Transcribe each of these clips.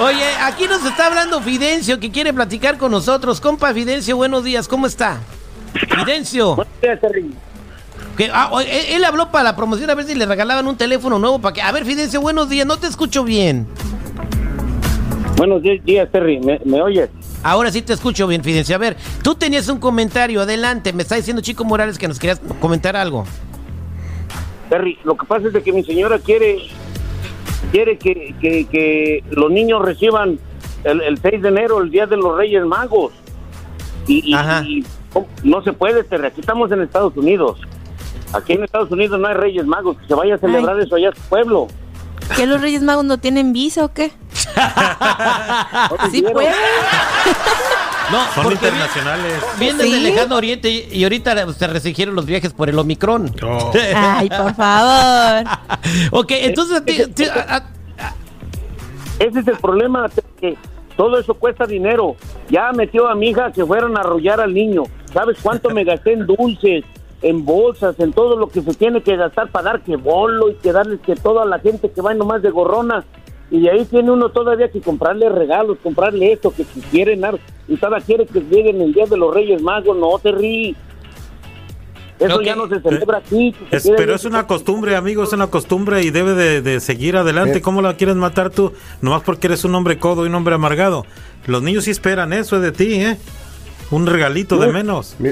Oye, aquí nos está hablando Fidencio que quiere platicar con nosotros. Compa Fidencio, buenos días, ¿cómo está? Fidencio. Buenos días, Terry. Que, ah, él, él habló para la promoción a ver si le regalaban un teléfono nuevo para que. A ver, Fidencio, buenos días, no te escucho bien. Buenos días, Terry. ¿Me, me oyes? Ahora sí te escucho bien, Fidencio. A ver, tú tenías un comentario, adelante. Me está diciendo Chico Morales que nos querías comentar algo. Terry, lo que pasa es de que mi señora quiere quiere que, que, que los niños reciban el, el 6 de enero, el Día de los Reyes Magos. Y, y- Ajá. y no se puede, Terry. Aquí estamos en Estados Unidos. Aquí en Estados Unidos no hay Reyes Magos. Que se vaya a celebrar eso allá a su pueblo. ¿Que los Reyes Magos no tienen visa o qué? Sí pueden. No, Son internacionales. vienen ¿Sí? del lejano oriente y, y ahorita se restringieron los viajes por el Omicron. Oh. Ay, por favor. ok, entonces a- a- Ese es el problema, que todo eso cuesta dinero. Ya metió a mi hija que fueran a arrollar al niño. ¿Sabes cuánto me gasté en dulces, en bolsas, en todo lo que se tiene que gastar para dar que bolo y que darles que todo a la gente que va nomás de gorrona? Y de ahí tiene uno todavía que comprarle regalos, comprarle esto, que si quieren, ar- y todavía quiere que lleguen el Día de los Reyes Magos, no te ríes. Eso ya no se celebra aquí. se Es- pero es una costumbre, amigo, es una costumbre y debe de, de seguir adelante. ¿Cómo la quieres matar tú? Nomás porque eres un hombre codo y un hombre amargado. Los niños sí esperan eso de ti, ¿eh? Un regalito de No. menos. Mi-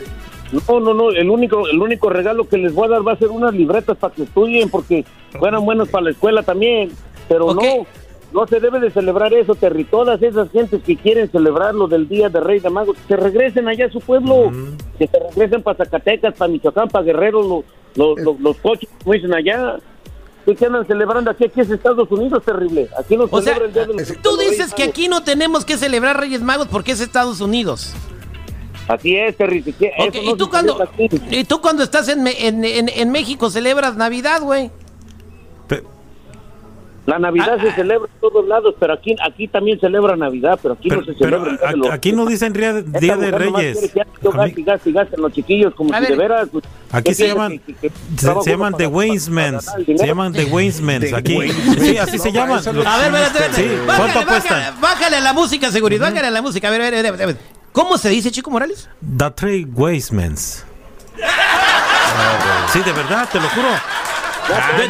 No, no, no, el único, el único regalo que les voy a dar va a ser unas libretas para que estudien, porque fueran buenos para la escuela también, pero no, no se debe de celebrar eso, Terry, todas esas gentes que quieren celebrar lo del Día de Rey de Magos, que se regresen allá a su pueblo, que se regresen para Zacatecas, para Michoacán, para Guerrero, los, los, los, los coches, como dicen allá. ¿Qué que andan celebrando aquí? Aquí es Estados Unidos, terrible. Aquí no o sea, celebra el Día de los tú dices Reyes que Magos. aquí no tenemos que celebrar Reyes Magos porque es Estados Unidos. Así es, Terry. no ¿y, tú cuando, y tú cuando estás en, Me- en, en- en México celebras Navidad, güey? La Navidad Ah, se ah. celebra en todos lados, pero aquí aquí también celebra Navidad, pero aquí Pero, no se pero celebra. los- a- aquí no dicen Día de, Día Reyes. que gaste gaste los chiquillos, como A si ver, de veras. pues, Aquí ¿qué se llaman, que- que- que se, llaman para- The para- el Se llaman The Wainsmans The aquí. Sí, así se llaman. Los- A ver. Sí, ¿cuánto bájale, cuestan? bájale a la música, seguridad. Bájale a la música. A ver, a ver, a ver, a ver. ¿Cómo se dice, Chico Morales? The Three Wainsmans. Sí, de verdad, te lo juro.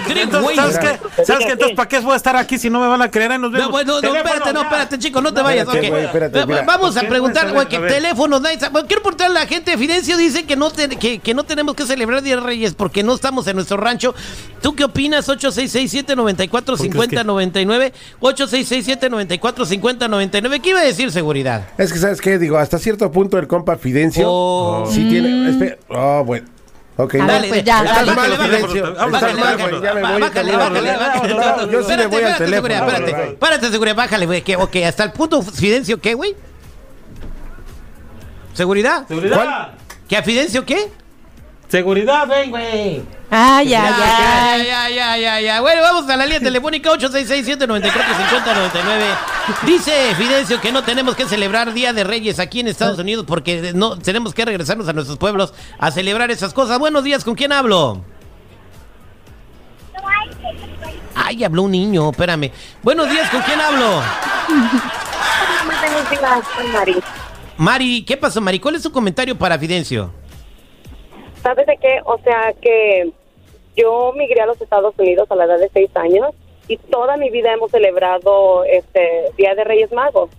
Entonces, ¿sabes qué? ¿Sabes qué? Entonces, ¿para qué voy a estar aquí si no me van a creer? Ahí nos vemos. No, bueno, no, Teléfono, espérate, no, espérate, chico, no te vayas. espérate, ok. güey, espérate, Va- mira. Vamos ¿Por a preguntar, güey, que teléfono, quiero preguntarle a la gente. Fidencio dice que no, te- que, que no tenemos que celebrar Día de Reyes porque no estamos en nuestro rancho. ¿Tú qué opinas? 8667-945099. 8667-945099. ¿Qué iba a decir seguridad? Es que, ¿sabes qué? Digo, hasta cierto punto el compa Fidencio Oh. sí tiene... espera, Oh, bueno. Ok, ver, pues ya, Estás dale. mal, Bájale. Ya me voy Bájale, bájale, bájale. Yo sí me voy al Espérate, teléfono. espérate. Espérate, seguridad, bájale, güey. Ok, hasta el punto, Fidencio, ¿qué, güey? ¿Seguridad? Seguridad. ¿Que a Fidencio qué? Seguridad, ven, güey. Ay, ay, Ya, ay. ya, ya, ya, ya. Bueno, vamos a la línea telefónica 8667-945099. Dice Fidencio que no tenemos que celebrar Día de Reyes aquí en Estados Unidos porque no tenemos que regresarnos a nuestros pueblos a celebrar esas cosas. Buenos días, ¿con quién hablo? Ay, habló un niño, espérame. Buenos días, ¿con quién hablo? Buenos días, Mari. Mari, ¿qué pasó, Mari? ¿Cuál es tu comentario para Fidencio? ¿Sabes de qué? O sea, que yo migré a los Estados Unidos a la edad de seis años y toda mi vida hemos celebrado este Día de Reyes Magos.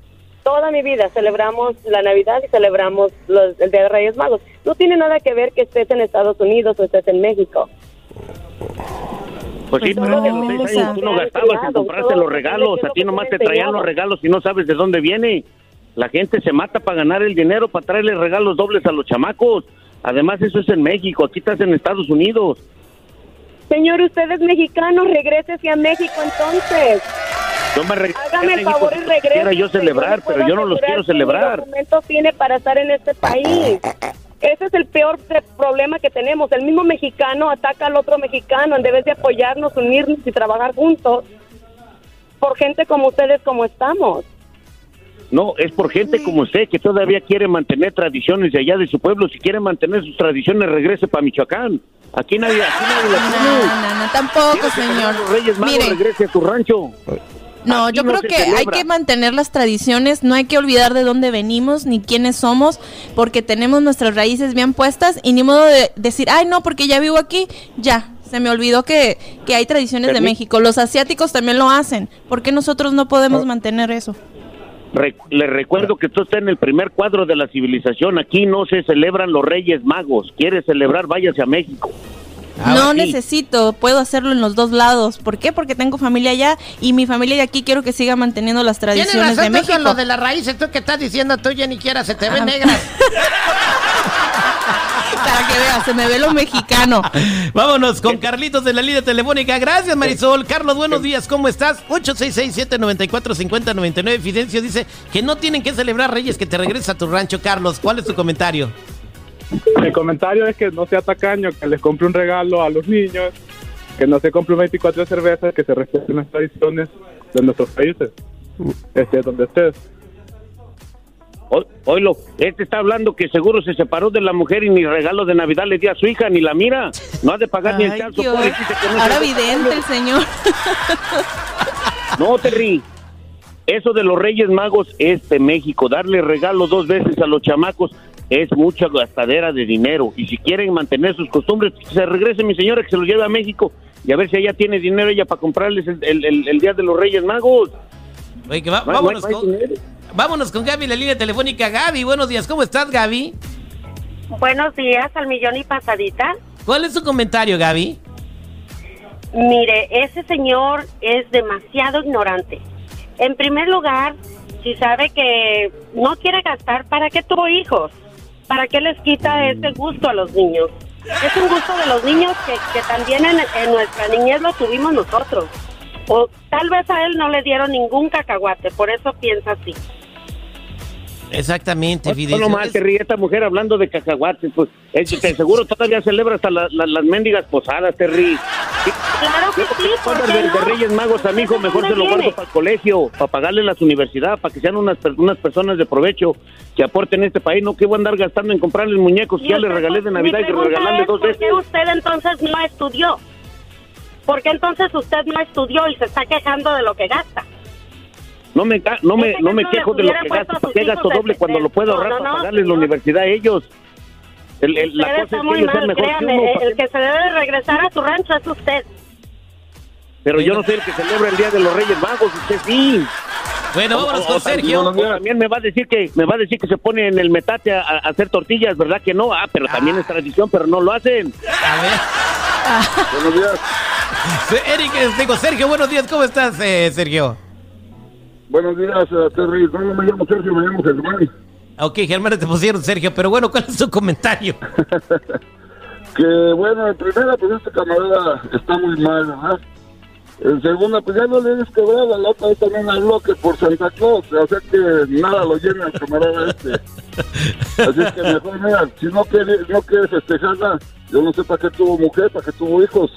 Toda mi vida celebramos la Navidad y celebramos los- el Día de Reyes Magos. No tiene nada que ver que estés en Estados Unidos o estés en México. Pues sí, Pues pero no, a los seis años tú no gastabas en comprarte los regalos. A ti nomás te traían los regalos y no sabes de dónde viene. La gente se mata para ganar el dinero, para traerle regalos dobles a los chamacos. Además, eso es en México. Aquí estás en Estados Unidos. Señor, usted es mexicano, regrésese a México entonces. Yo me Hágame el favor y regrese. quisiera yo celebrar, pero yo no los quiero celebrar. ¿Qué documentos tiene para estar en este país? Ese es el peor problema que tenemos. El mismo mexicano ataca al otro mexicano en vez de apoyarnos, unirnos y trabajar juntos por gente como ustedes como estamos. No, es por gente como usted que todavía quiere mantener tradiciones de allá de su pueblo. Si quiere mantener sus tradiciones, regrese para Michoacán. Aquí nadie, aquí nadie la No, no, no, tampoco, ¿Quieres celebrar señor. los Reyes Magos, Mire, regrese a tu rancho. No, Aquí yo creo que hay que mantener las tradiciones, no hay que olvidar de dónde venimos ni quiénes somos, porque tenemos nuestras raíces bien puestas y ni modo de decir, ay no, porque ya vivo aquí, ya, se me olvidó que, que hay tradiciones de México. Los asiáticos también lo hacen, ¿por qué nosotros no Ah. podemos mantener eso? Re- le recuerdo que tú estás en el primer cuadro de la civilización. Aquí no se celebran los Reyes Magos. ¿Quieres celebrar? Váyase a México. Ahora no sí. necesito, puedo hacerlo en los dos lados. ¿Por qué? Porque tengo familia allá y mi familia de aquí quiero que siga manteniendo las Tienes tradiciones razón de con México. lo de las raíces, tú que estás diciendo tú, ya ni quiera, se te ven Ah. negras. Para que veas, se me ve lo mexicano. Vámonos con Carlitos de la línea telefónica. Gracias, Marisol. Carlos, buenos días, ¿cómo estás? 866-794-5099. Fidencio dice que no tienen que celebrar Reyes, que te regreses a tu rancho, Carlos. ¿Cuál es tu comentario? Mi comentario es que no sea tacaño, que les compre un regalo a los niños, que no se compre un 24 de cervezas, que se respeten las tradiciones de nuestros países, estés donde estés. O- Oilo, este está hablando que seguro se separó de la mujer y ni regalo de Navidad le dio a su hija, ni la mira. No ha de pagar ni el. Dios. no Ahora vidente el señor. No, Terry. Eso de los Reyes Magos es de México. Darle regalo dos veces a los chamacos es mucha gastadera de dinero. Y si quieren mantener sus costumbres, que se regrese mi señora, que se los lleve a México. Y a ver si ella tiene dinero ella para comprarles el, el- el- el Día de los Reyes Magos. Oye, que va- No hay- vámonos, no hay con, dinero. Vámonos con Gaby la línea telefónica. Gaby, buenos días, ¿cómo estás, Gaby? Buenos días, al millón y pasadita. ¿Cuál es tu comentario, Gaby? Mire, ese señor es demasiado ignorante. En primer lugar, si sabe que no quiere gastar, ¿para qué tuvo hijos? ¿Para qué les quita ese gusto a los niños? Es un gusto de los niños que, que también en, en nuestra niñez lo tuvimos nosotros. O tal vez a él no le dieron ningún cacahuate, por eso piensa así. Exactamente, No Fidencio. nomás, Es- Terry, esta mujer hablando de cacahuates, pues te seguro todavía celebra hasta la- la- las mendigas posadas, Terry. Claro que sí, ¿por qué de, de no? Reyes Magos a mi hijo, mejor ¿Dónde se lo guardo para el colegio, para pagarle las universidades, para que sean unas, unas personas de provecho que aporten a este país. No que voy a andar gastando en comprarles muñecos que Y ya le usted, regalé de pues, Navidad y regalarle es, dos ¿Por veces. qué usted entonces no estudió? ¿Por qué entonces usted no estudió y se está quejando de lo que gasta? No me, no me, no me quejo de lo que gasto, a sus ¿para qué hijos gasto de- doble cuando de- lo puedo ahorrar no, para no, pagarles la universidad a ellos? El, el- la Usted cosa está es que muy mal, mejor que créame. uno. ¿para El que se debe regresar a su rancho es usted. Pero yo no soy el que celebra el Día de los Reyes Magos, usted sí. Bueno, vámonos con Sergio. también- o también me va a decir que me va a decir que se pone en el metate a, a hacer tortillas, ¿verdad que no? Ah, pero también es tradición, pero no lo hacen. A ver. Buenos días. Eric, digo, Sergio, buenos días, ¿cómo estás, eh, Sergio? Buenos días, Terry. No, no me llamo Sergio, me llamo Germán. Ok, Germán, te pusieron Sergio, pero bueno, ¿cuál es tu comentario? Que bueno, en primera, pues este camarada está muy mal, ¿verdad? En segunda, pues ya no le des quebrada, la otra vez también habló que por Santa Claus, o sea que nada lo llena el camarada este. Así es que mejor, mira, si no quiere, no quiere festejarla, yo no sé para qué tuvo mujer, para qué tuvo hijos.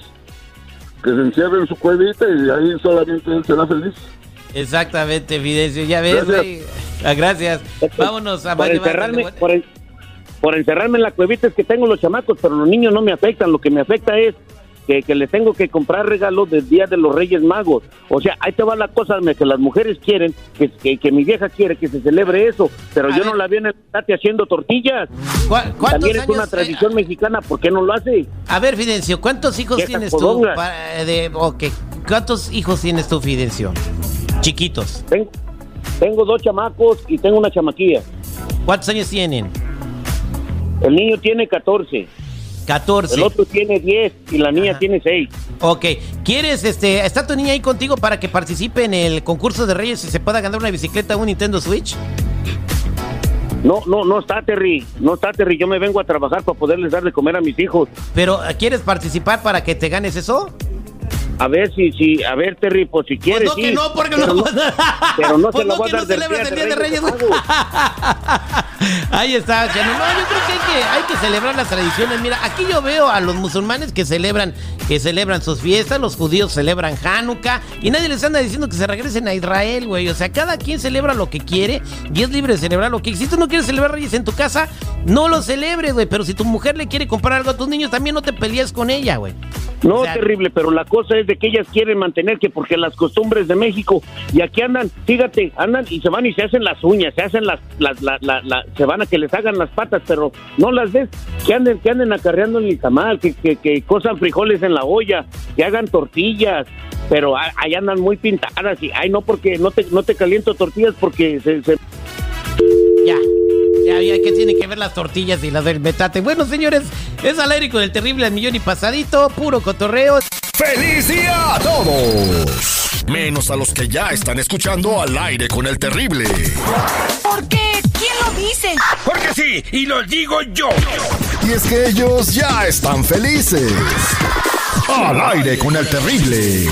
Que se encierre en su cuevita y ahí solamente él será feliz. Exactamente, Fidencio, ya ves. Gracias. Ah, gracias. Vámonos a por encerrarme, por, en- por encerrarme en la cuevita es que tengo los chamacos, pero los niños no me afectan. Lo que me afecta es que, que les tengo que comprar regalos del Día de los Reyes Magos. O sea, ahí te va la cosa, que las mujeres quieren, que, que, que mi vieja quiere que se celebre eso, pero A yo ver. no la veo en el tate haciendo tortillas. ¿Cuá- ¿Cuántos También es una años, tradición eh, mexicana, ¿por qué no lo hace? a ver, Fidencio, ¿cuántos hijos tienes tú? eh, de, ok, ¿Cuántos hijos tienes tú, Fidencio? Chiquitos. Tengo, tengo dos chamacos y tengo una chamaquilla. ¿Cuántos años tienen? El niño tiene 14, 14. el otro tiene 10 y la niña Ajá. tiene 6. Ok, ¿quieres, este, está tu niña ahí contigo para que participe en el concurso de Reyes y se pueda ganar una bicicleta o un Nintendo Switch? No, no, no está Terry, no está Terry, yo me vengo a trabajar para poderles dar de comer a mis hijos. Pero, ¿quieres participar para que te ganes eso? A ver si, si, a ver Terry, pues si quieres. Pues no, que sí, no, porque pero no. pero no Pues se lo voy a que no dar del celebras el Día de Reyes. Ahí está, Chano. No, yo creo que hay, que hay que celebrar las tradiciones. Mira, aquí yo veo a los musulmanes que celebran, que celebran sus fiestas, los judíos celebran Hanukkah y nadie les anda diciendo que se regresen a Israel, güey. O sea, cada quien celebra lo que quiere y es libre de celebrar lo que. Si tú no quieres celebrar Reyes en tu casa, no lo celebres, güey. Pero si tu mujer le quiere comprar algo a tus niños, también no te pelees con ella, güey. No, O sea, terrible, pero la cosa es de que ellas quieren mantener que porque las costumbres de México y aquí andan, fíjate, andan y se van y se hacen las uñas, se hacen las, las la, la- la- se van a que les hagan las patas, pero no las ves, que anden, que anden acarreando el tamal, que, que, cosan frijoles en la olla, que hagan tortillas, pero ahí andan muy pintadas y, ay, no, porque no te, no te caliento tortillas porque se, se Ya, ya, ya, ¿qué tiene que ver las tortillas y las del metate? Bueno, señores, es al aire con el terrible al millón y pasadito, puro cotorreo. ¡Feliz día a todos! Menos a los que ya están escuchando al aire con el terrible. ¿Por qué? ¿Quién lo dice? Porque sí, y lo digo yo. Y es que ellos ya están felices. Al aire con el terrible.